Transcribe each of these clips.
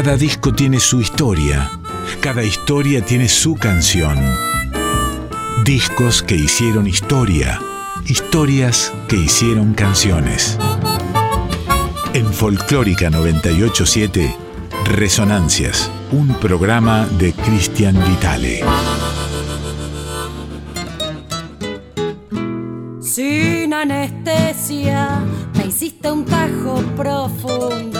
Cada disco tiene su historia, cada historia tiene su canción. Discos que hicieron historia, historias que hicieron canciones. En Folclórica 987, Resonancias, un programa de Cristian Vitale. Sin anestesia, me hiciste un tajo profundo,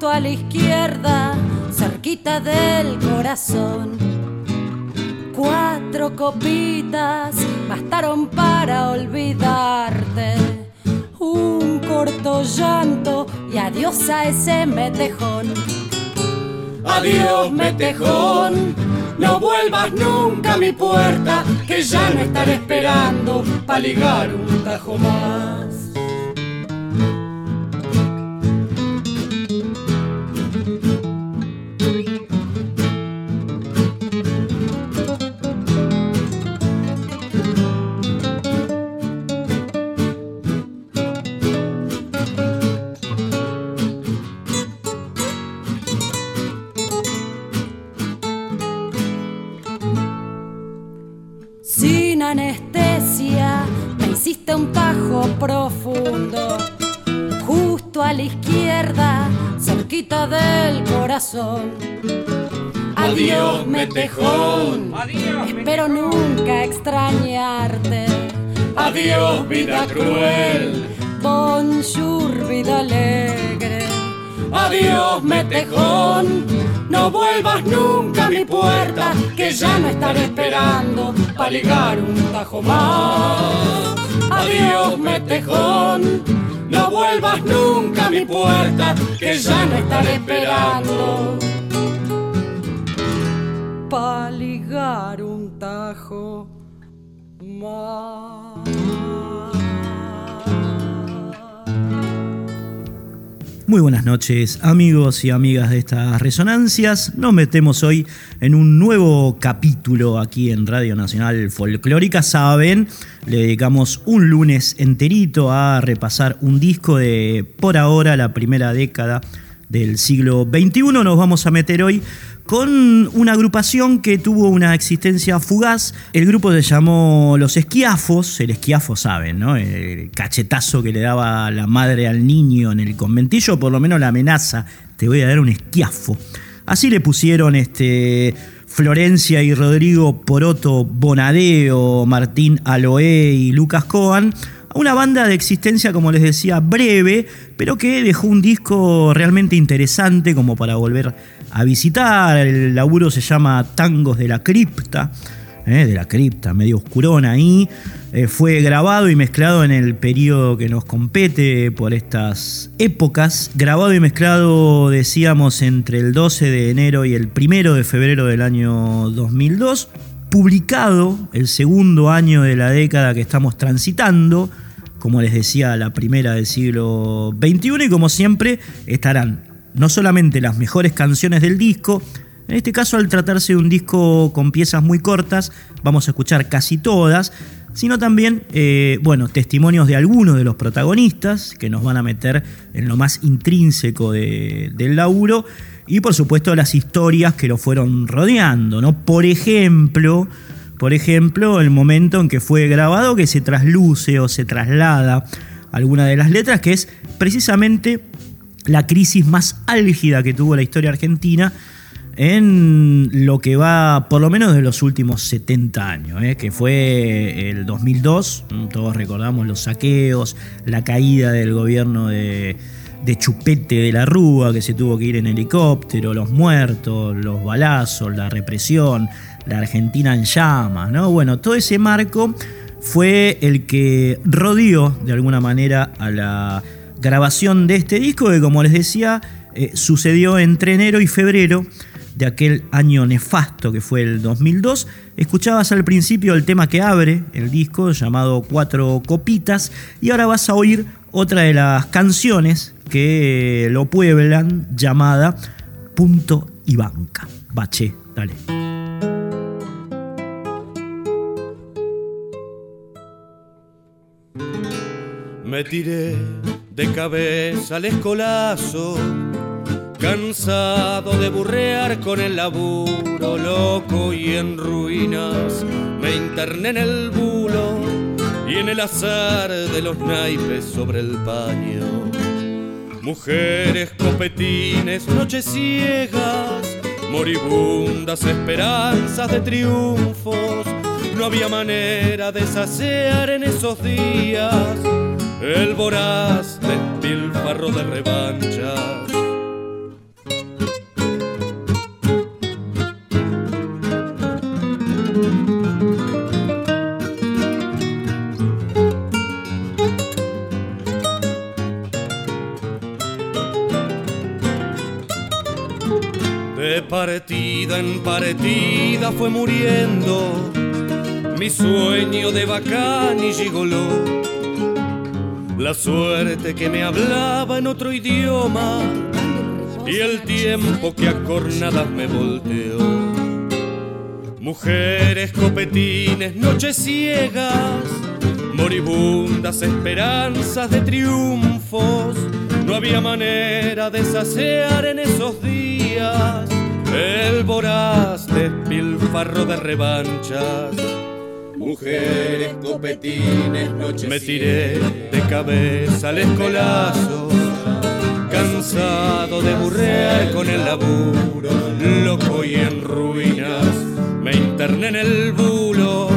justo a la izquierda, cerquita del corazón. Cuatro copitas bastaron para olvidarte. Un corto llanto y adiós a ese metejón. Adiós, metejón. No vuelvas nunca a mi puerta, que ya no estaré esperando para ligar un tajo más. Me hiciste un tajo profundo, justo a la izquierda, cerquita del corazón. Adiós, metejón. Espero nunca extrañarte. Adiós, vida cruel. Bonjour, vida alegre. Adiós, metejón. No vuelvas nunca a mi puerta, que ya no estaré esperando para ligar un tajo más. Adiós, metejón. No vuelvas nunca a mi puerta, que ya no estaré esperando. Pa' ligar un tajo más. Muy buenas noches amigos y amigas de estas resonancias. Nos metemos hoy en un nuevo capítulo aquí en Radio Nacional Folclórica. Saben, le dedicamos un lunes enterito a repasar un disco de por ahora la primera década del siglo XXI. Nos vamos a meter hoy con una agrupación que tuvo una existencia fugaz. El grupo se llamó Los Esquiafos, el esquiafo saben, ¿no? El cachetazo que le daba la madre al niño en el conventillo, por lo menos la amenaza, te voy a dar un esquiafo. Así le pusieron este, Florencia y Rodrigo Poroto Bonadeo, Martín Aloé y Lucas Coan a una banda de existencia, como les decía, breve, pero que dejó un disco realmente interesante como para volver a visitar. El laburo se llama Tangos de la Cripta, ¿eh? de la cripta, medio oscurona ahí. Eh, fue grabado y mezclado en el periodo que nos compete por estas épocas. Grabado y mezclado, decíamos, entre el 12 de enero y el 1 de febrero del año 2002 publicado el segundo año de la década que estamos transitando, como les decía, la primera del siglo XXI, y como siempre estarán no solamente las mejores canciones del disco, en este caso al tratarse de un disco con piezas muy cortas, vamos a escuchar casi todas, sino también, eh, bueno, testimonios de algunos de los protagonistas que nos van a meter en lo más intrínseco de, del laburo y por supuesto las historias que lo fueron rodeando, ¿no? Por ejemplo, por ejemplo, el momento en que fue grabado que se trasluce o se traslada alguna de las letras, que es precisamente la crisis más álgida que tuvo la historia argentina en lo que va por lo menos de los últimos 70 años, ¿eh? que fue el 2002, todos recordamos los saqueos, la caída del gobierno de, de Chupete de la Rúa, que se tuvo que ir en helicóptero, los muertos, los balazos, la represión, la Argentina en llamas, ¿no? Bueno, todo ese marco fue el que rodeó de alguna manera a la grabación de este disco, que como les decía, eh, sucedió entre enero y febrero de aquel año nefasto que fue el 2002. Escuchabas al principio el tema que abre el disco llamado Cuatro Copitas y ahora vas a oír otra de las canciones que lo pueblan llamada Punto y Banca. Bache, dale. Me tiré de cabeza al escolazo Cansado de burrear con el laburo, loco y en ruinas, me interné en el bulo y en el azar de los naipes sobre el paño. Mujeres, copetines, noches ciegas, moribundas esperanzas de triunfos. No había manera de saciar en esos días el voraz despilfarro de revanchas partida en partida fue muriendo mi sueño de bacán y gigoló. La suerte que me hablaba en otro idioma y el tiempo que a cornadas me volteó. Mujeres, copetines, noches ciegas, moribundas esperanzas de triunfos. No había manera de saciar en esos días el voraz despilfarro de revanchas. Mujeres, copetines, noches. Me tiré de cabeza al escolazo, cansado de burrear con el laburo, loco y en ruinas. Me interné en el bulo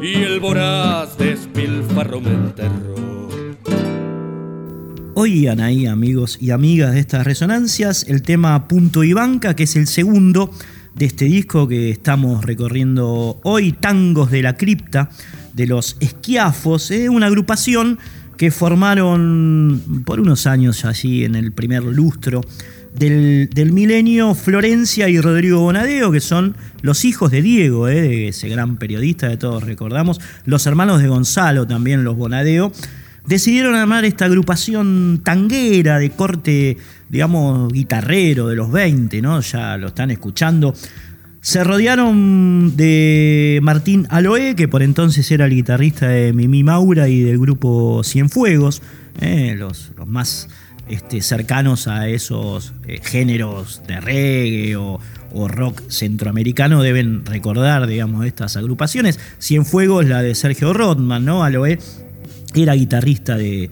y el voraz despilfarro me enterró. Oigan ahí, amigos y amigas de estas resonancias, el tema Punto y Banca, que es el segundo de este disco que estamos recorriendo hoy, Tangos de la Cripta, de los Esquiafos, es una agrupación que formaron por unos años allí en el primer lustro del, milenio Florencia y Rodrigo Bonadeo, que son los hijos de Diego, eh, ese gran periodista que todos recordamos, los hermanos de Gonzalo también, los Bonadeo decidieron armar esta agrupación tanguera de corte, digamos, guitarrero de los 20, ¿no? Ya lo están escuchando. Se rodearon de Martín Aloe, que por entonces era el guitarrista de Mimi Maura y del grupo Cienfuegos, ¿eh? los, más este, cercanos a esos eh, géneros de reggae o, o, rock centroamericano deben recordar, digamos, estas agrupaciones. Cienfuegos, la de Sergio Rodman, ¿no? Aloe era guitarrista de,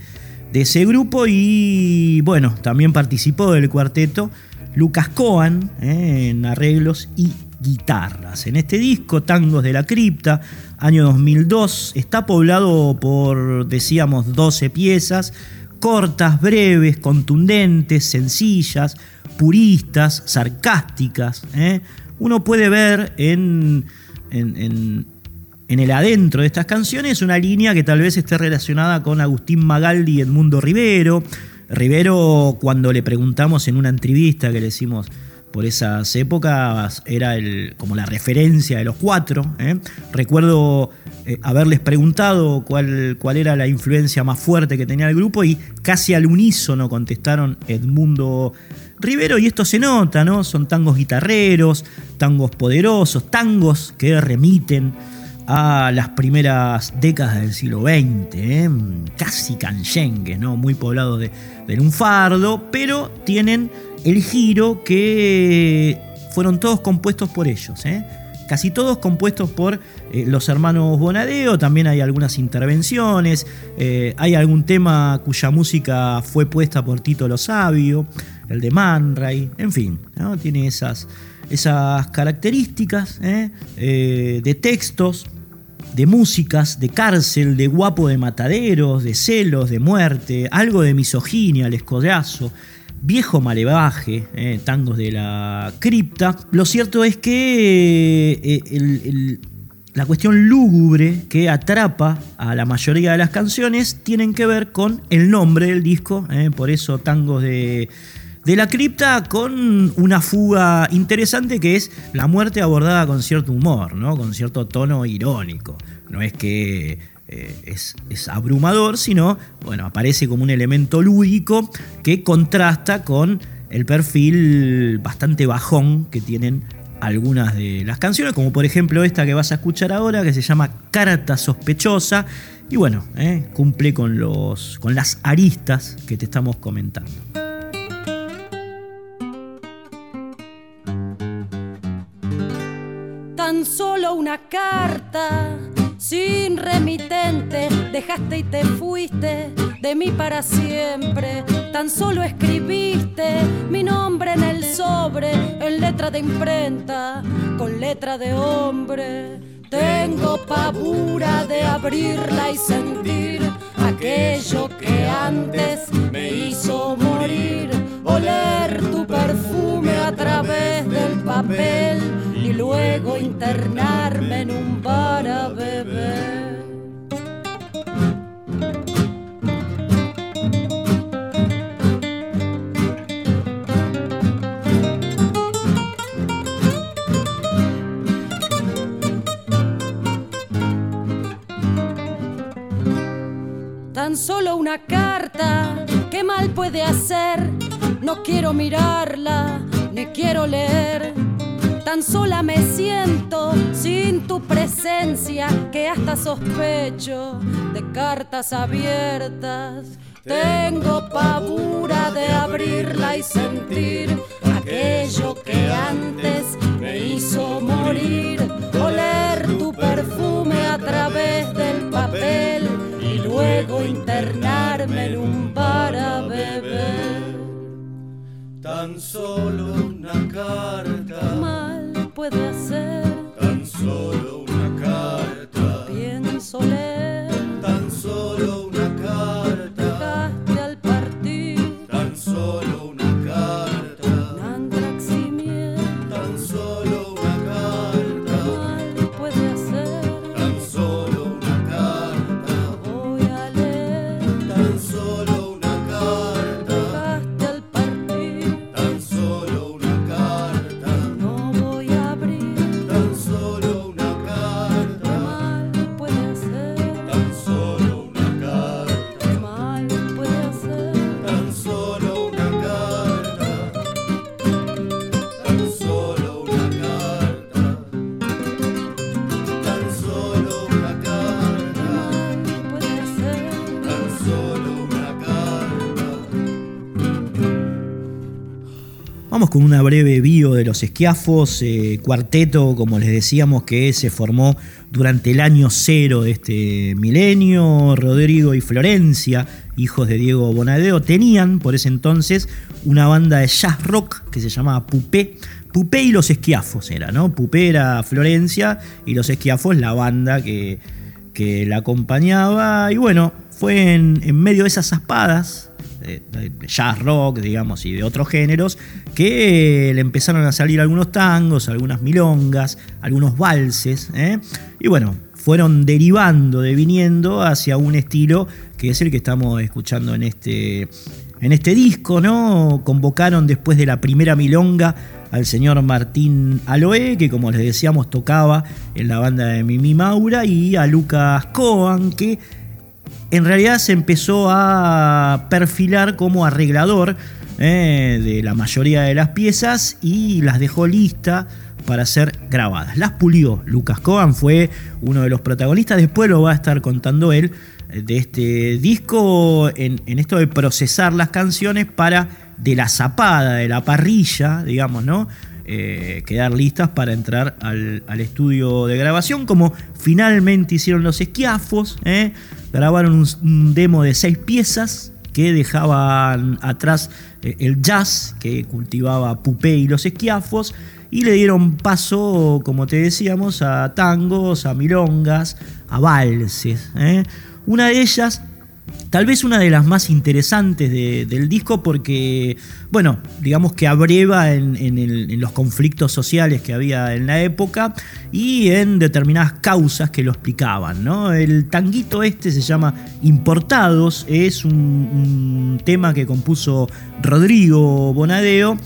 ese grupo y bueno, también participó del cuarteto Lucas Coan eh, en arreglos y guitarras. En este disco, Tangos de la Cripta, año 2002, está poblado por, decíamos, 12 piezas, cortas, breves, contundentes, sencillas, puristas, sarcásticas. Eh. Uno puede ver en el adentro de estas canciones una línea que tal vez esté relacionada con Agustín Magaldi y Edmundo Rivero. Rivero, cuando le preguntamos en una entrevista que le hicimos por esas épocas, era como la referencia de los cuatro. ¿eh? Recuerdo eh, haberles preguntado cuál, cuál era la influencia más fuerte que tenía el grupo y casi al unísono contestaron Edmundo Rivero y esto se nota, ¿no? Son tangos guitarreros, tangos poderosos, tangos que remiten a las primeras décadas del siglo XX, ¿eh? casi canchengues, ¿no? muy poblados de, de lunfardo, pero tienen el giro que fueron todos compuestos por ellos. ¿eh? Casi todos compuestos por eh, los hermanos Bonadeo, también hay algunas intervenciones, hay algún tema cuya música fue puesta por Tito Lo Sabio, el de Man Ray, en fin, tiene esas, esas características ¿eh? Eh, de textos, de músicas, de cárcel, de guapo de mataderos, de celos, de muerte, algo de misoginia, el escodazo, viejo malevaje, ¿eh? tangos de la cripta. Lo cierto es que la cuestión lúgubre que atrapa a la mayoría de las canciones tienen que ver con el nombre del disco, por eso tangos de de la cripta con una fuga interesante que es la muerte abordada con cierto humor, ¿no? con cierto tono irónico. No es que eh, es, abrumador, sino bueno, aparece como un elemento lúdico que contrasta con el perfil bastante bajón que tienen algunas de las canciones, como por ejemplo esta que vas a escuchar ahora, que se llama Carta Sospechosa, y bueno, eh, cumple con, los, con las aristas que te estamos comentando. Solo una carta sin remitente, dejaste y te fuiste de mí para siempre. Tan solo escribiste mi nombre en el sobre, en letra de imprenta, con letra de hombre. Tengo pavura de abrirla y sentir aquello que antes me hizo morir. Oler tu perfume a través del papel y luego internarme en un bar a beber. Tan solo una carta, ¿qué mal puede hacer? No quiero mirarla, ni quiero leer. Tan sola me siento sin tu presencia que hasta sospecho de cartas abiertas. Tengo pavura de abrirla y sentir aquello que antes me hizo morir. Oler tu perfume a través del papel y luego internarme en un bar a beber. Tan solo una carta. Mal puede hacer. Tan solo una con una breve bio de los esquiafos, eh, cuarteto, como les decíamos, que se formó durante el año cero de este milenio. Rodrigo y Florencia, hijos de Diego Bonadeo, tenían por ese entonces una banda de jazz rock que se llamaba Pupé. Pupé y los esquiafos era, ¿no? Pupé era Florencia y los esquiafos la banda que, que la acompañaba. Y bueno, fue en, en medio de esas zaspadas de, jazz rock, digamos, y de otros géneros, que le empezaron a salir algunos tangos, algunas milongas, algunos valses, ¿eh? y bueno, fueron derivando, deviniendo hacia un estilo que es el que estamos escuchando en este, en este disco, ¿no? Convocaron después de la primera milonga al señor Martín Aloe, que como les decíamos tocaba en la banda de Mimi Maura, y a Lucas Coan, que en realidad se empezó a perfilar como arreglador eh, de la mayoría de las piezas y las dejó lista para ser grabadas. Las pulió. Lucas Cohen fue uno de los protagonistas, después lo va a estar contando él, eh, de este disco, en, esto de procesar las canciones para de la zapada, de la parrilla, digamos, ¿no? Eh, quedar listas para entrar al, al, estudio de grabación, como finalmente hicieron los esquiafos. ¿eh? Grabaron un, un, demo de seis piezas que dejaban atrás eh, el jazz que cultivaba Pupé y los esquiafos. Y le dieron paso, como te decíamos, a tangos, a milongas, a valses. ¿eh? Una de ellas Tal vez una de las más interesantes de, del disco porque, bueno, digamos que abreva en, los conflictos sociales que había en la época y en determinadas causas que lo explicaban. ¿no? El tanguito este se llama Importados, es un tema que compuso Rodrigo Bonadeo.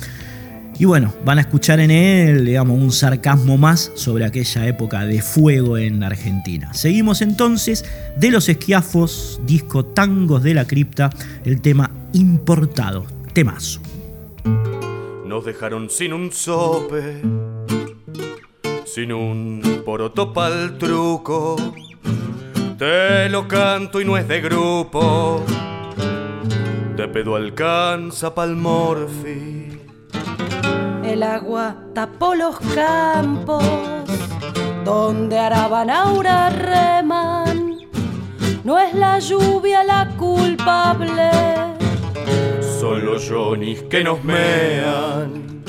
Y bueno, van a escuchar en él, digamos, un sarcasmo más sobre aquella época de fuego en Argentina. Seguimos entonces de los esquiafos, disco Tangos de la Cripta, el tema importado, temazo. Nos dejaron sin un sope, sin un poroto pa'l truco. Te lo canto y no es de grupo, de pedo alcanza pa'l morfi el agua tapó los campos, donde Arabanaura reman. No es la lluvia la culpable, Son los Johnny's que nos mean.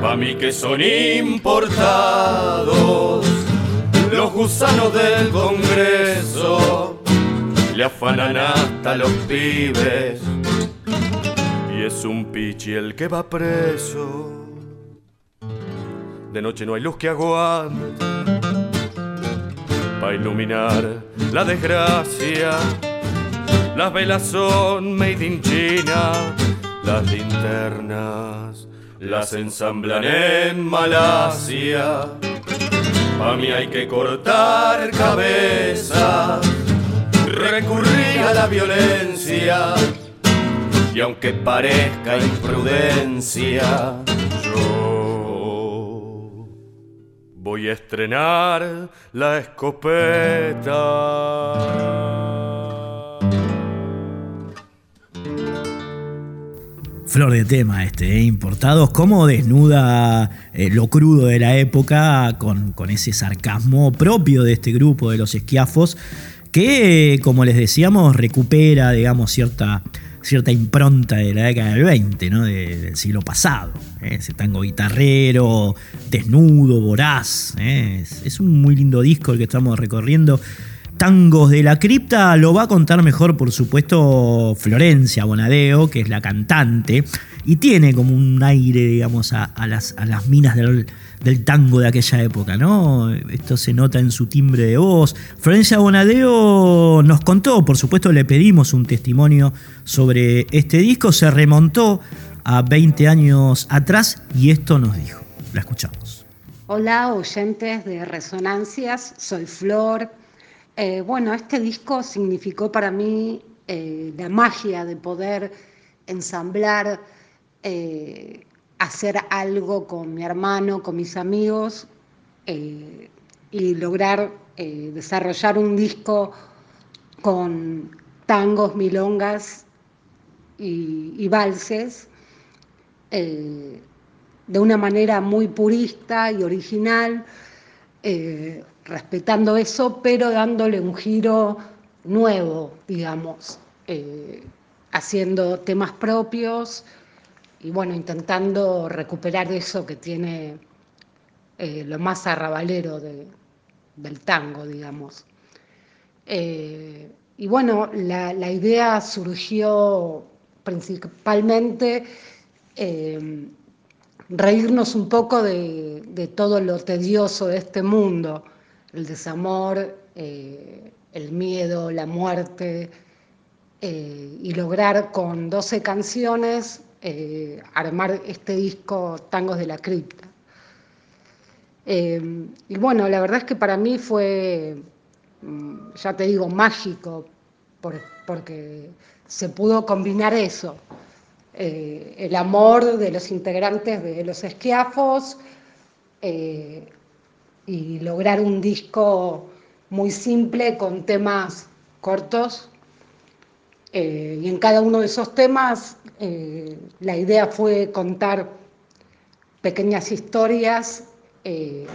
Pa' mí que son importados. Los gusanos del Congreso le afanan hasta los pibes. Y es un pichi el que va preso. De noche no hay luz que aguante para iluminar la desgracia. Las velas son made in China, las linternas las ensamblan en Malasia. A mí hay que cortar cabezas, recurrir a la violencia. Y aunque parezca imprudencia, yo voy a estrenar la escopeta. Flor de tema este, ¿eh? importados, cómo desnuda eh, lo crudo de la época con, con ese sarcasmo propio de este grupo de los esquiafos, que, como les decíamos, recupera, digamos, cierta, cierta impronta de la década del 20, ¿no? De- del siglo pasado. ¿eh? Ese tango guitarrero, desnudo, voraz. ¿eh? Es, es un muy lindo disco el que estamos recorriendo. Tangos de la cripta lo va a contar mejor, por supuesto, Florencia Bonadeo, que es la cantante, y tiene como un aire, digamos, a, a las, a las minas del, del tango de aquella época, ¿no? Esto se nota en su timbre de voz. Florencia Bonadeo nos contó, por supuesto, le pedimos un testimonio sobre este disco, se remontó a 20 años atrás y esto nos dijo. La escuchamos. Hola oyentes de Resonancias, soy Flor. Eh, bueno, este disco significó para mí eh, la magia de poder ensamblar, eh, hacer algo con mi hermano, con mis amigos y lograr desarrollar un disco con tangos, milongas y, y valses. de una manera muy purista y original, respetando eso, pero dándole un giro nuevo, digamos, eh, haciendo temas propios y bueno, intentando recuperar eso que tiene eh, lo más arrabalero de- del tango, digamos. Eh, y bueno, la, idea surgió principalmente reírnos un poco de todo lo tedioso de este mundo, el desamor, eh, el miedo, la muerte, eh, y lograr con 12 canciones eh, armar este disco Tangos de la Cripta. Y bueno, la verdad es que para mí fue, mm, ya te digo, mágico, por- porque se pudo combinar eso, el amor de los integrantes de los esquiafos y lograr un disco muy simple con temas cortos. Eh, y en cada uno de esos temas eh, la idea fue contar pequeñas historias eh,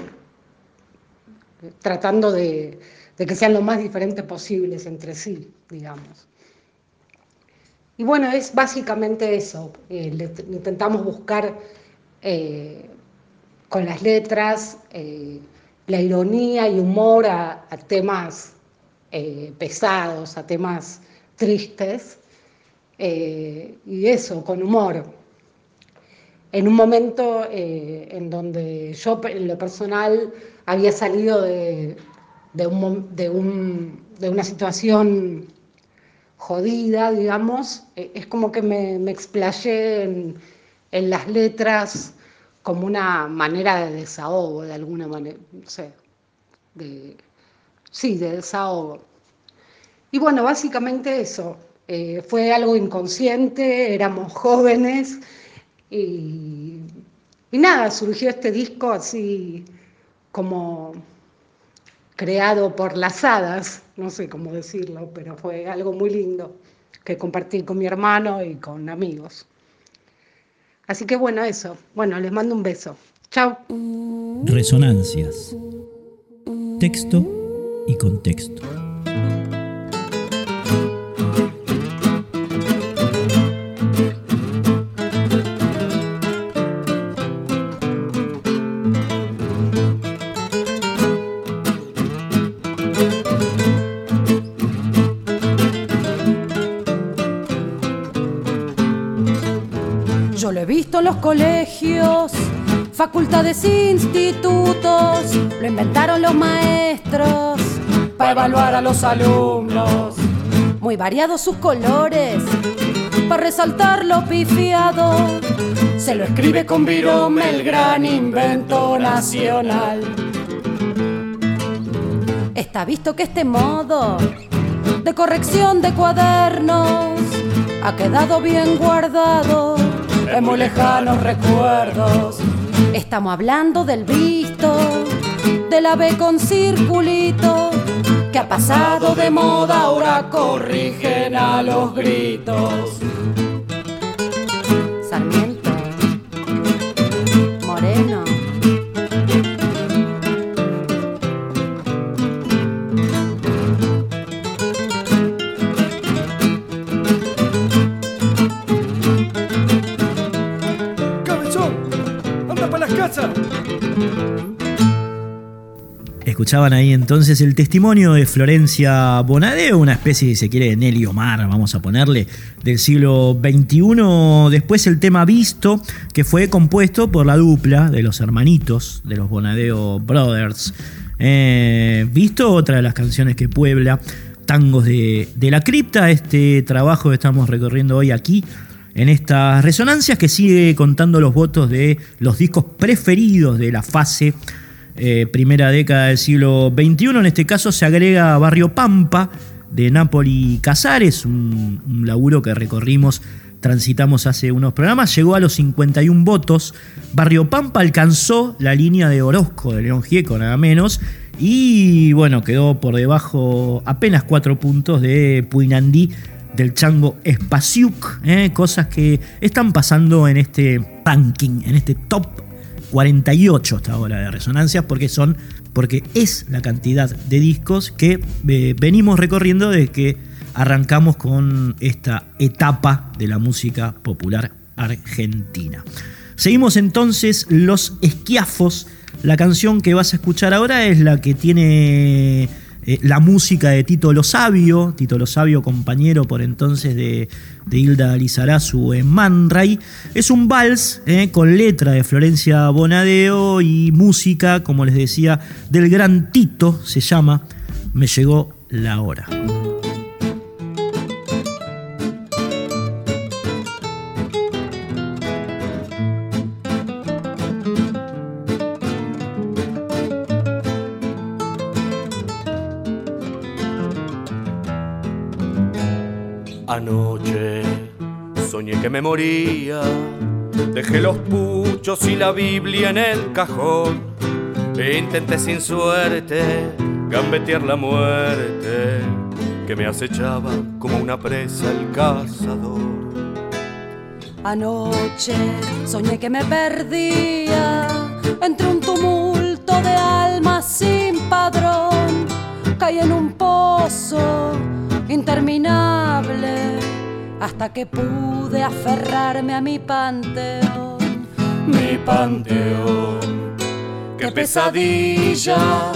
tratando de, que sean lo más diferentes posibles entre sí, digamos. Y bueno, es básicamente eso. intentamos buscar con las letras la ironía y humor a, temas eh, pesados, a temas tristes, eh, y eso, con humor. En un momento eh, en donde yo, en lo personal, había salido de, de un de un- de una situación jodida, digamos, es como que me, me explayé en, en las letras como una manera de desahogo, de alguna manera, no sé, de, sí, de desahogo. Y bueno, básicamente eso, eh, fue algo inconsciente, éramos jóvenes y, y nada, surgió este disco así como creado por las hadas, no sé cómo decirlo, pero fue algo muy lindo que compartí con mi hermano y con amigos. Así que bueno, eso. Bueno, les mando un beso. Chao. Resonancias. texto y contexto. En los colegios, facultades, institutos, lo inventaron los maestros para evaluar a los alumnos. Muy variados sus colores, para resaltar lo pifiado. Se lo escribe con virome el gran invento nacional. Está visto que este modo de corrección de cuadernos ha quedado bien guardado en muy lejanos recuerdos. Estamos hablando del visto, de la B con circulito, que ha pasado de moda, ahora corrigen a los gritos. Escuchaban ahí entonces el testimonio de Florencia Bonadeo, una especie, si se quiere, de Nelly Omar, vamos a ponerle, del siglo XXI. Después el tema Visto, que fue compuesto por la dupla de los hermanitos, de los Bonadeo Brothers. Eh, Visto, otra de las canciones que puebla, tangos de, de la cripta, este trabajo que estamos recorriendo hoy aquí en estas resonancias que sigue contando los votos de los discos preferidos de la fase eh, primera década del siglo XXI. En este caso se agrega Barrio Pampa de Napoli Casares, un, un laburo que recorrimos, transitamos hace unos programas. Llegó a los 51 votos. Barrio Pampa alcanzó la línea de Orozco de León Gieco, nada menos. Y bueno, quedó por debajo apenas cuatro puntos de Puinandí del chango Espaciuc, ¿eh? cosas que están pasando en este ranking, en este top 48 hasta ahora de resonancias, porque son, porque es la cantidad de discos que eh, venimos recorriendo desde que arrancamos con esta etapa de la música popular argentina. Seguimos entonces los esquiafos. La canción que vas a escuchar ahora es la que tiene eh, la música de Tito Lo Sabio, Tito Lo Sabio, compañero por entonces de, de Hilda Lizarazu en Man Ray. Es un vals eh, con letra de Florencia Bonadeo y música, como les decía, del gran Tito, se llama Me llegó la hora. Anoche soñé que me moría, dejé los puchos y la Biblia en el cajón. E intenté sin suerte gambetear la muerte que me acechaba como una presa el cazador. Anoche soñé que me perdía entre un tumulto de almas sin padrón. Caí en un pozo interminable hasta que pude aferrarme a mi panteón. Mi panteón, qué pesadilla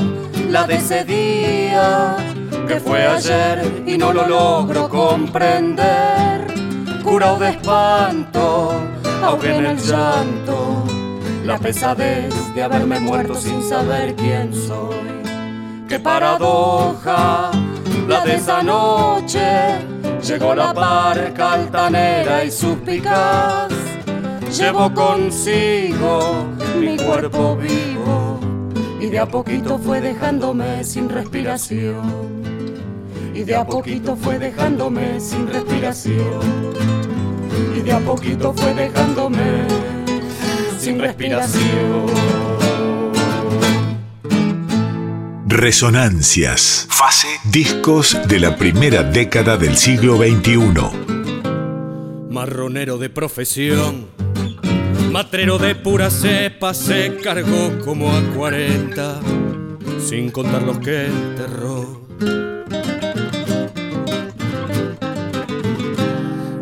la de ese día que fue ayer y no lo logro comprender. Curado de espanto, ahogué en el llanto, la pesadez de haberme muerto sin saber quién soy. Qué paradoja la de esa noche, llegó la barca altanera y suspicaz. Llevo consigo mi cuerpo vivo y de a poquito fue dejándome sin respiración. Y de a poquito fue dejándome sin respiración. Y de a poquito fue dejándome sin respiración. Resonancias. Fase. Discos de la primera década del siglo XXI. Marronero de profesión, matrero de pura cepa, se cargó como a 40. sin contar los que enterró.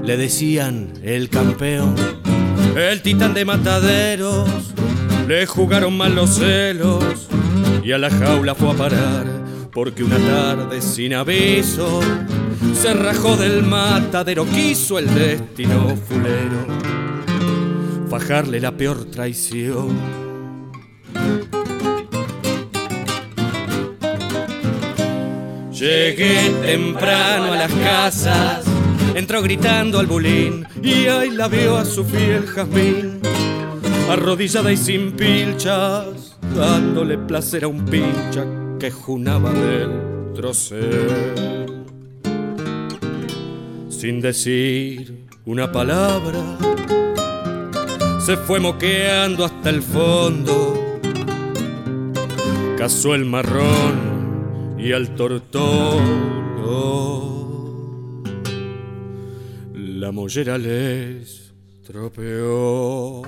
Le decían el campeón, el titán de mataderos, le jugaron mal los celos y a la jaula fue a parar porque una tarde sin aviso se rajó del matadero, quiso el destino fulero fajarle la peor traición. Llegué temprano a las casas, entró gritando al bulín y ahí la vio a su fiel jazmín, arrodillada y sin pilchas, dándole placer a un pincha que junaba del trocel. Sin decir una palabra, se fue moqueando hasta el fondo, cazó el marrón y al tortolo la mollera les tropeó.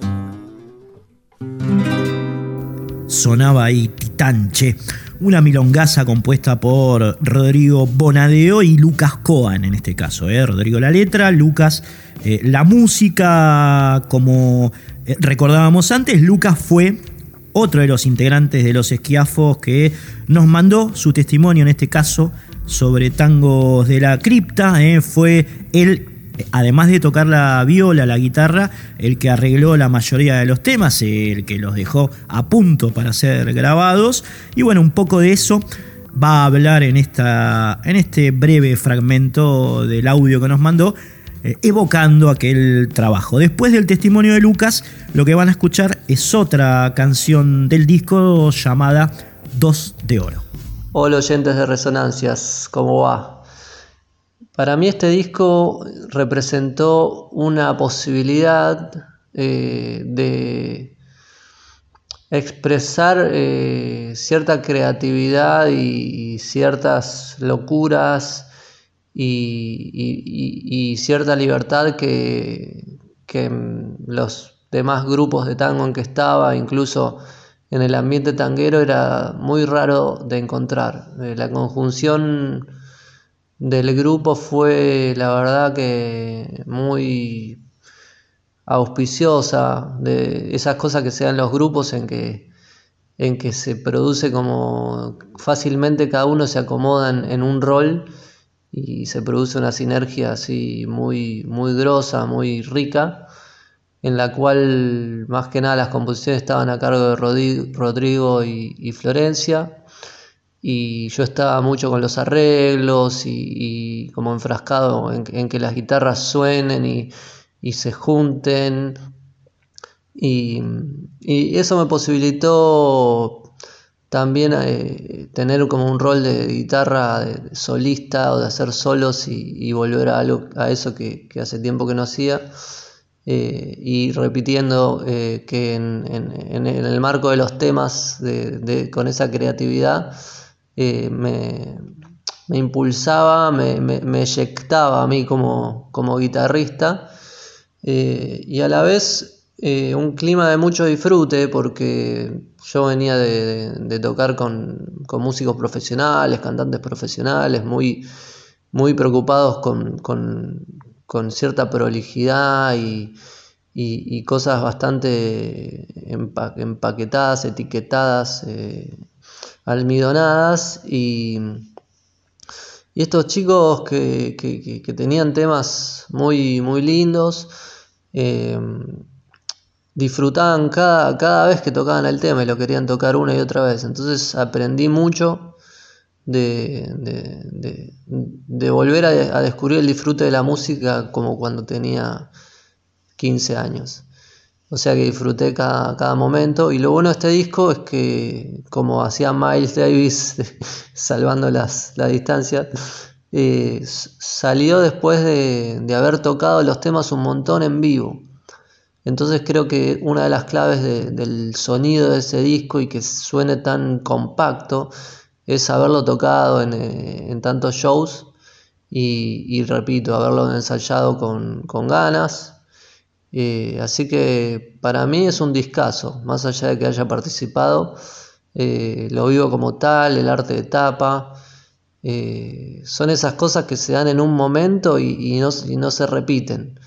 Sonaba ahí Titanche, una milongaza compuesta por Rodrigo Bonadeo y Lucas Coan en este caso. ¿eh? Rodrigo la letra, Lucas eh, la música, como eh, recordábamos antes, Lucas fue otro de los integrantes de los esquiafos que nos mandó su testimonio en este caso sobre tangos de la cripta. Eh, fue él, además de tocar la viola, la guitarra, el que arregló la mayoría de los temas, el que los dejó a punto para ser grabados. Y bueno, un poco de eso va a hablar en, esta, en este breve fragmento del audio que nos mandó eh, evocando aquel trabajo. Después del testimonio de Lucas, lo que van a escuchar es otra canción del disco llamada Dos de Oro. Hola oyentes de Resonancias, ¿cómo va? Para mí este disco representó una posibilidad eh, de expresar eh, cierta creatividad y ciertas locuras y, cierta libertad que, los demás grupos de tango en que estaba, incluso en el ambiente tanguero, era muy raro de encontrar. Eh, la conjunción del grupo fue, la verdad, que muy auspiciosa, de esas cosas que se dan los grupos en que, en que se produce como fácilmente cada uno se acomoda en un rol y se produce una sinergia así muy, muy grosa, muy rica, en la cual más que nada las composiciones estaban a cargo de Rodrigo y, Florencia, y yo estaba mucho con los arreglos y, como enfrascado en, que las guitarras suenen y, se junten, y, y eso me posibilitó también eh, tener como un rol de guitarra solista o de hacer solos y, volver a, algo, a eso que, hace tiempo que no hacía. Eh, y repitiendo eh, que en, el marco de los temas, con esa creatividad, me, impulsaba, me, me, me, eyectaba a mí como, como guitarrista y a la vez un clima de mucho disfrute porque yo venía de, tocar con, músicos profesionales, cantantes profesionales, muy, muy preocupados con, cierta prolijidad y, cosas bastante empaquetadas, etiquetadas, eh, almidonadas. Y, estos chicos que, tenían temas muy, muy lindos, eh, disfrutaban cada, cada vez que tocaban el tema y lo querían tocar una y otra vez. Entonces aprendí mucho de, de, volver a, descubrir el disfrute de la música como cuando tenía 15 años. O sea que disfruté cada, momento. Y lo bueno de este disco es que, como hacía Miles Davis, salvando las, la distancia, eh, salió después de, de haber tocado los temas un montón en vivo. Entonces creo que una de las claves del sonido de ese disco y que suene tan compacto es haberlo tocado en, eh, tantos shows y, repito, haberlo ensayado con, ganas. Eh, así que para mí es un discazo, más allá de que haya participado, eh, lo vivo como tal, el arte de tapa. Eh, son esas cosas que se dan en un momento y, no, se repiten,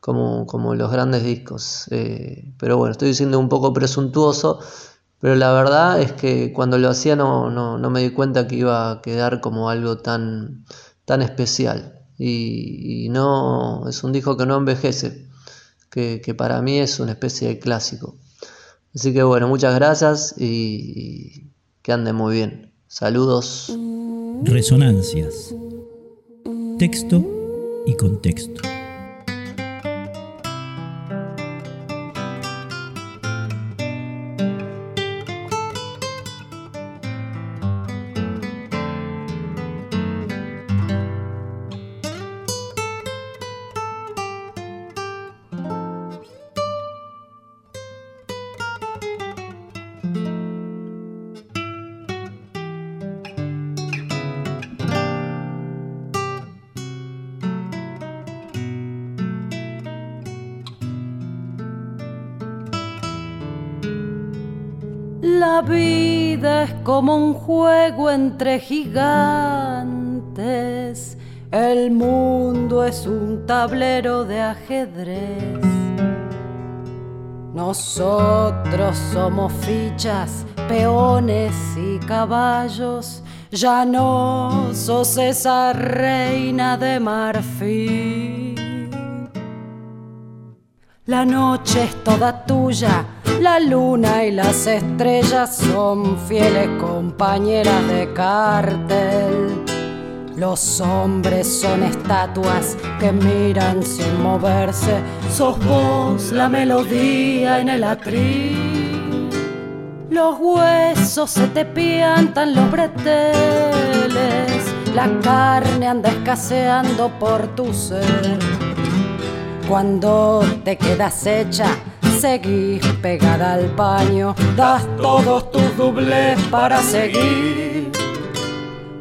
como, los grandes discos. Eh, pero bueno, estoy diciendo un poco presuntuoso, pero la verdad es que cuando lo hacía no, no, me di cuenta que iba a quedar como algo tan especial. Y, no es un disco que no envejece, que, para mí es una especie de clásico. Así que bueno, muchas gracias y que anden muy bien. Saludos. Resonancias. Texto y contexto. Como un juego entre gigantes. El mundo es un tablero de ajedrez. Nosotros somos fichas, peones y caballos. Ya no sos esa reina de marfil. La noche es toda tuya la luna y las estrellas son fieles compañeras de cartel. Los hombres son estatuas que miran sin moverse. Sos vos la melodía en el atril. Los huesos se te piantan los breteles. La carne anda escaseando por tu ser. Cuando te quedas hecha seguís pegada al paño, das todos tus dobles para seguir.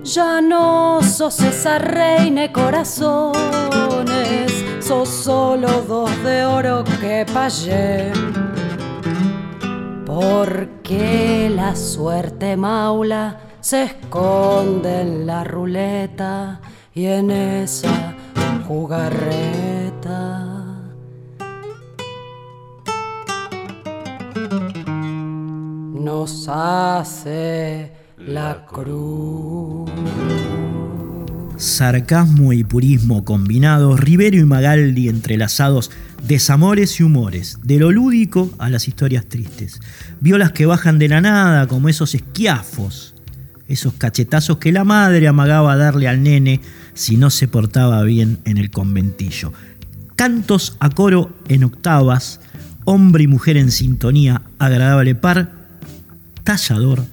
Ya no sos esa reina corazones, sos solo dos de oro que payé. Porque la suerte maula se esconde en la ruleta y en esa jugarreta. Nos hace la cruz. Sarcasmo y purismo combinados, Rivero y Magaldi entrelazados, desamores y humores, de lo lúdico a las historias tristes. Violas que bajan de la nada como esos esquiafos, esos cachetazos que la madre amagaba darle al nene si no se portaba bien en el conventillo. Cantos a coro en octavas, hombre y mujer en sintonía, agradable par, tallador,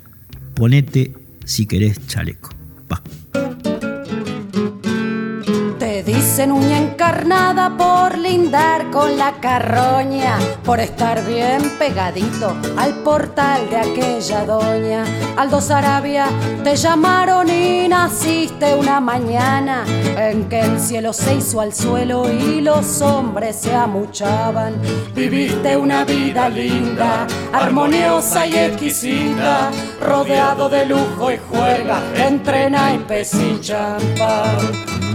ponete si querés chaleco. Va. Dicen uña encarnada por lindar con la carroña, por estar bien pegadito al portal de aquella doña. Aldo Arabia, te llamaron y naciste una mañana en que el cielo se hizo al suelo y los hombres se amuchaban. Viviste una vida linda, armoniosa y exquisita, rodeado de lujo y juega entre naipes y champán.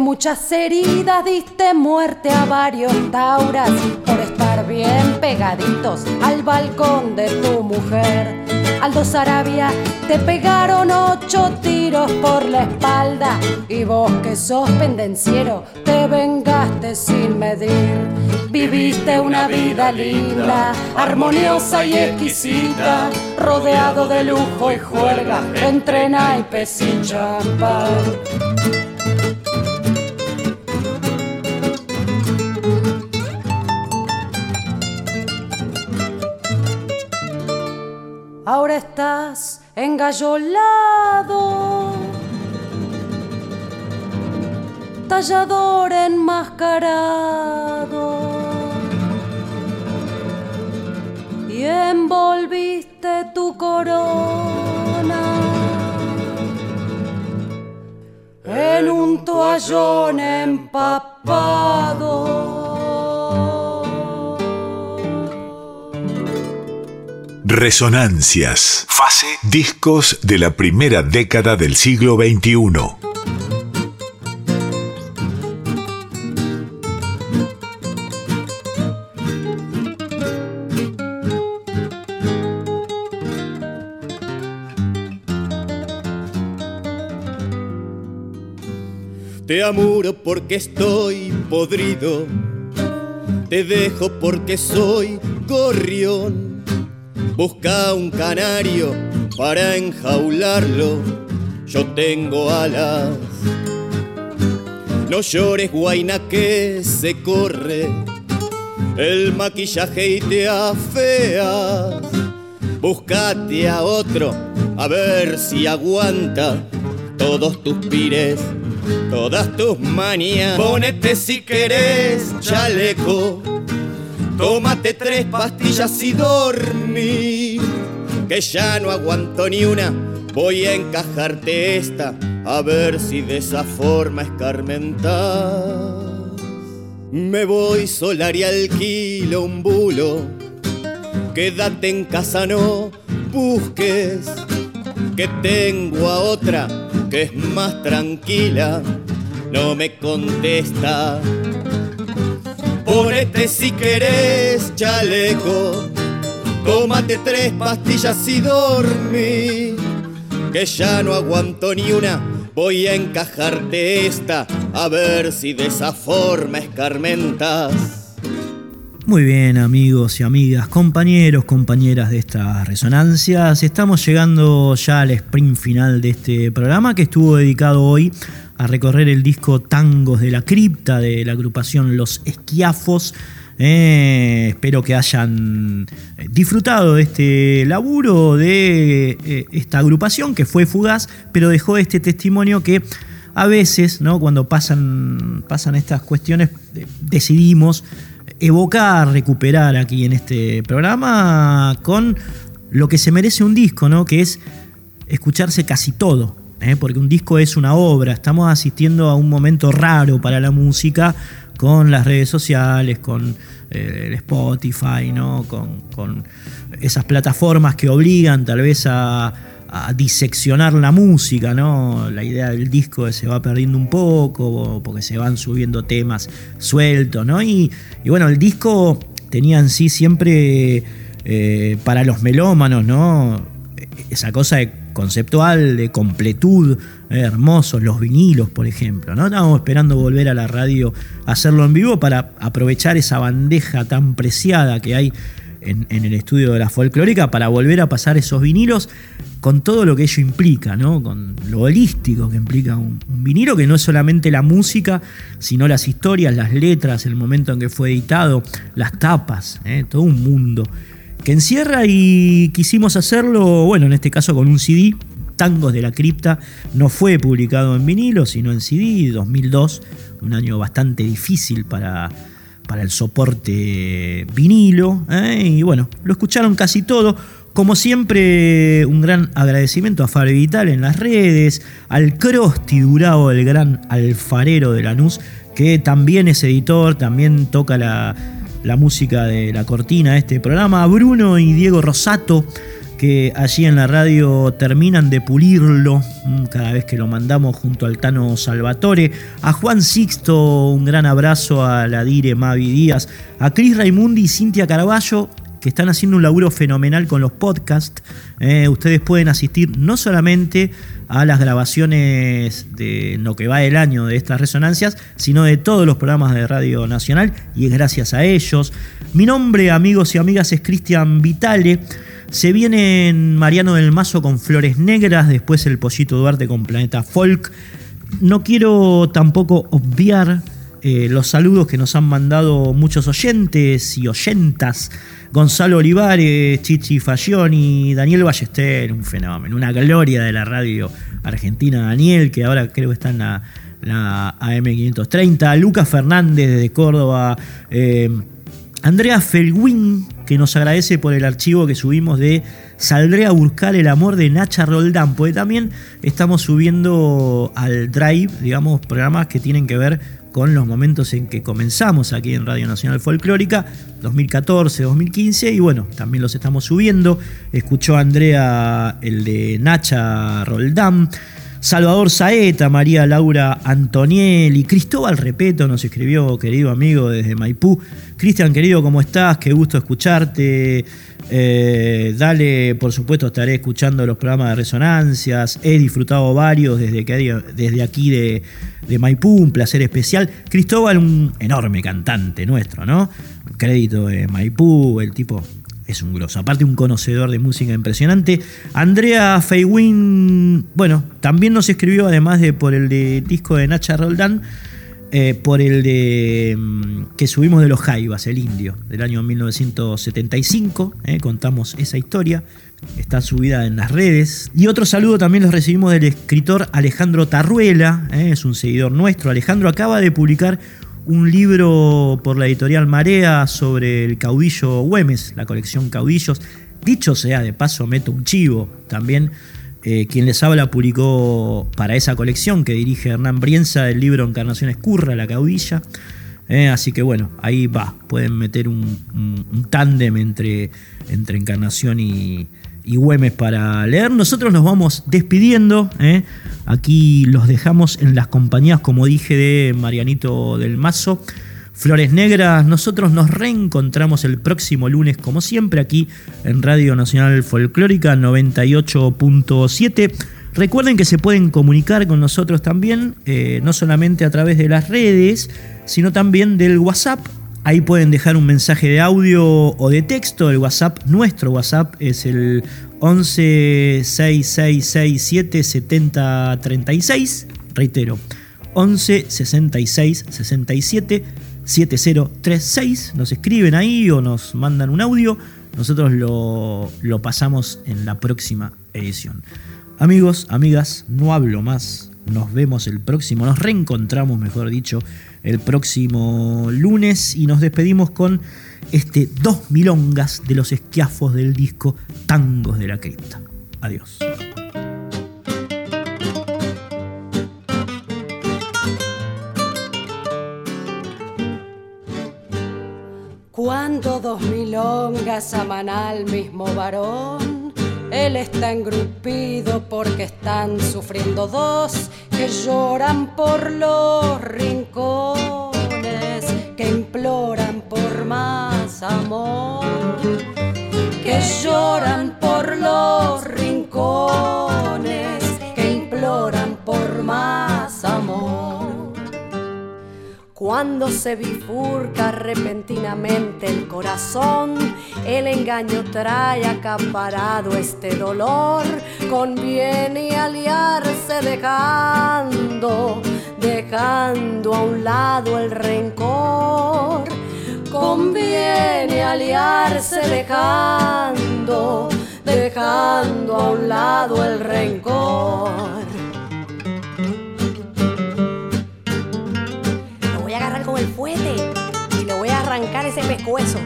Muchas heridas, diste muerte a varios tauras por estar bien pegaditos al balcón de tu mujer. Aldo Sarabia, te pegaron ocho tiros por la espalda y vos que sos pendenciero, te vengaste sin medir. Viviste una vida linda, armoniosa y exquisita, rodeado de lujo y juerga entre naipes y champán. Ahora estás engallolado, tallador enmascarado, y envolviste tu corona en un toalla crayón empapado. Resonancias. Fase. Discos de la primera década del siglo XXI. Te amuro porque estoy podrido, te dejo porque soy gorrión. Busca un canario para enjaularlo, yo tengo alas. No llores, guaina, que se corre el maquillaje y te afeas. Buscate a otro, a ver si aguanta todos tus pires todas tus manías. Ponete si querés chaleco, tómate tres pastillas y dormí. Que ya no aguanto ni una, voy a encajarte esta, a ver si de esa forma escarmentas. Me voy solar y alquilo un bulo, quédate en casa, no busques, que tengo a otra que es más tranquila, no me contesta. Ponete si querés chaleco, tómate tres pastillas y dormí, que ya no aguanto ni una, voy a encajarte esta, a ver si de esa forma escarmentas. Muy bien amigos y amigas, compañeros, compañeras de estas resonancias, estamos llegando ya al sprint final de este programa que estuvo dedicado hoy a recorrer el disco Tangos de la Cripta de la agrupación Los Esquiafos. Eh, espero que hayan disfrutado de este laburo de eh, esta agrupación que fue fugaz, pero dejó este testimonio que a veces, ¿no? cuando pasan, pasan estas cuestiones, decidimos evocar, recuperar aquí en este programa con lo que se merece un disco, ¿no? Que es escucharse casi todo. ¿Eh? Porque un disco es una obra. Estamos asistiendo a un momento raro para la música con las redes sociales, con eh, el Spotify, ¿no? Con, con esas plataformas que obligan tal vez a diseccionar la música, ¿no? La idea del disco se va perdiendo un poco, porque se van subiendo temas sueltos, ¿no? Y, bueno, el disco tenía en sí siempre eh, para los melómanos, ¿no? Esa cosa conceptual, de completud, eh, hermosos, los vinilos, por ejemplo, ¿no? Estábamos esperando volver a la radio a hacerlo en vivo para aprovechar esa bandeja tan preciada que hay en, el estudio de la folclórica para volver a pasar esos vinilos con todo lo que ello implica, ¿no? con lo holístico que implica un, vinilo, que no es solamente la música, sino las historias, las letras, el momento en que fue editado, las tapas, ¿eh? todo un mundo que encierra y quisimos hacerlo, bueno, en este caso con un CD, Tangos de la Cripta, no fue publicado en vinilo, sino en CD, 2002, un año bastante difícil para para el soporte vinilo. ¿eh? Y bueno, lo escucharon casi todo. Como siempre, un gran agradecimiento a Fabio Vital en las redes, al Crosti Durao, el gran alfarero de Lanús, que también es editor, también toca la, la música de la cortina este programa, Bruno y Diego Rosato, que allí en la radio terminan de pulirlo mm, cada vez que lo mandamos junto al Tano Salvatore. A Juan Sixto, un gran abrazo a la Dire Mavi Díaz. A Cris Raimundi y Cintia Caraballo, que están haciendo un laburo fenomenal con los podcasts. Eh, ustedes pueden asistir no solamente a las grabaciones de lo que va el año de estas resonancias, sino de todos los programas de Radio Nacional, y es gracias a ellos. Mi nombre, amigos y amigas, es Cristian Vitale. Se viene Mariano del Mazo con Flores Negras, después el Pollito Duarte con Planeta Folk. No quiero tampoco obviar eh, los saludos que nos han mandado muchos oyentes y oyentas. Gonzalo Olivares, Chichi Fagioni, Daniel Ballester, un fenómeno, una gloria de la radio argentina. Daniel, que ahora creo que está en la, AM530. Lucas Fernández de Córdoba. Eh, Andrea Felwin, que nos agradece por el archivo que subimos de Saldré a buscar el amor de Nacha Roldán, porque también estamos subiendo al Drive, digamos, programas que tienen que ver con los momentos en que comenzamos aquí en Radio Nacional Folclórica, 2014, 2015, y bueno, también los estamos subiendo. Escuchó Andrea el de Nacha Roldán. Salvador Saeta, María Laura Antonielli, Cristóbal Repeto nos escribió, querido amigo desde Maipú. Cristian, querido, ¿cómo estás? Qué gusto escucharte. Eh, dale, por supuesto, estaré escuchando los programas de resonancias. He disfrutado varios desde, que, desde aquí de, Maipú, un placer especial. Cristóbal, un enorme cantante nuestro, ¿no? Crédito de Maipú, el tipo es un grosso. Aparte, un conocedor de música impresionante. Andrea Feywin, bueno, también nos escribió, además de por el de disco de Nacha Roldán, eh, por el de mm, que subimos de los Jaivas, el indio, del año 1975. Eh, contamos esa historia. Está subida en las redes. Y otro saludo también los recibimos del escritor Alejandro Tarruela, eh, es un seguidor nuestro. Alejandro acaba de publicar un libro por la editorial Marea sobre el caudillo Güemes, la colección Caudillos. Dicho sea de paso, meto un chivo también. Eh, quien les habla publicó para esa colección que dirige Hernán Brienza el libro Encarnación Escurra, La Caudilla. Eh, así que bueno, ahí va, pueden meter un, tándem entre, entre Encarnación y, y Güemes para leer. Nosotros nos vamos despidiendo. ¿eh? Aquí los dejamos en las compañías, como dije, de Marianito del Mazo. Flores Negras, nosotros nos reencontramos el próximo lunes, como siempre, aquí en Radio Nacional Folclórica 98.7. Recuerden que se pueden comunicar con nosotros también, eh, no solamente a través de las redes, sino también del WhatsApp Ahí pueden dejar un mensaje de audio o de texto. El WhatsApp, nuestro WhatsApp, es el 11 6667 7036. Reitero, 11 66 67 7036. Nos escriben ahí o nos mandan un audio. Nosotros lo, lo pasamos en la próxima edición. Amigos, amigas, no hablo más. Nos vemos el próximo, nos reencontramos, mejor dicho, el próximo lunes y nos despedimos con este dos milongas de los esquiafos del disco Tangos de la Cripta. Adiós. Dos milongas aman al mismo varón, él está engrupido porque están sufriendo dos que lloran por los rincones, que imploran por más amor, que lloran por los rincones, que imploran por más Cuando se bifurca repentinamente el corazón, el engaño trae acaparado este dolor. Conviene aliarse dejando, dejando a un lado el rencor. Conviene aliarse dejando, dejando a un lado el rencor. El fuete y le voy a arrancar ese pescuezo.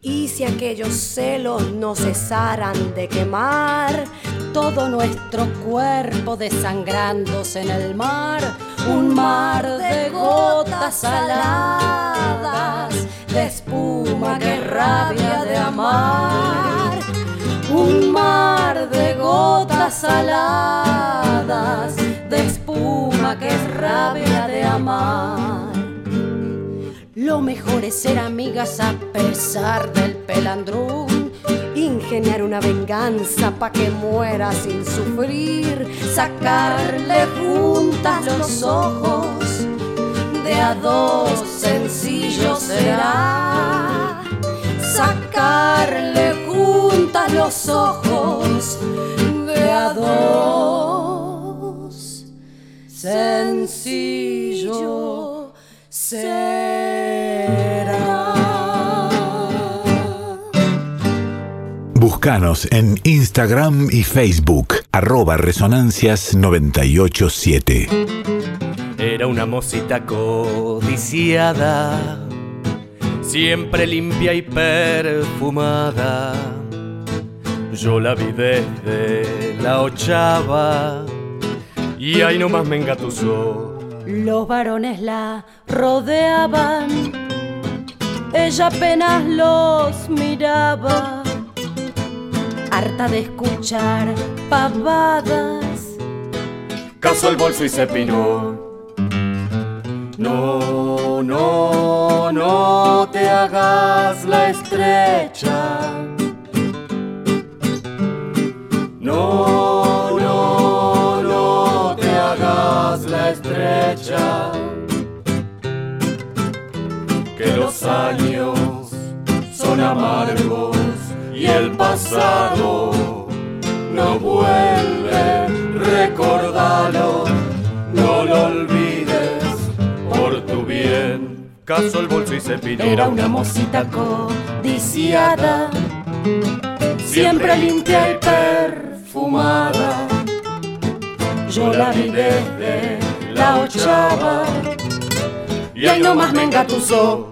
Y si aquellos celos no cesaran de quemar, todo nuestro cuerpo desangrándose en el mar, un mar de gotas saladas, de espuma que rabia de amar, un mar de gotas saladas, de espuma que rabia de amar. Lo mejor es ser amigas a pesar del pelandrún ingeniar una venganza pa' que muera sin sufrir, sacarle juntas los ojos, de a dos sencillo será, sacarle juntas los ojos, de a dos sencillo será. Búscanos en Instagram y Facebook, arroba resonancias987. Era una mocita codiciada, siempre limpia y perfumada. Yo la vi desde la ochava y ahí nomás me engatusó. Los varones la rodeaban, ella apenas los miraba harta de escuchar pavadas. Casó el bolso y se pinó. No, no, no te hagas la estrecha. No, no, no te hagas la estrecha. Que los años son amargos y el pasado no vuelve, recordalo, no lo olvides por tu bien. Caso el bolso y se pidió. Era una mocita codiciada, siempre limpia y perfumada. Yo la vi desde la ochava y ahí nomás me engatusó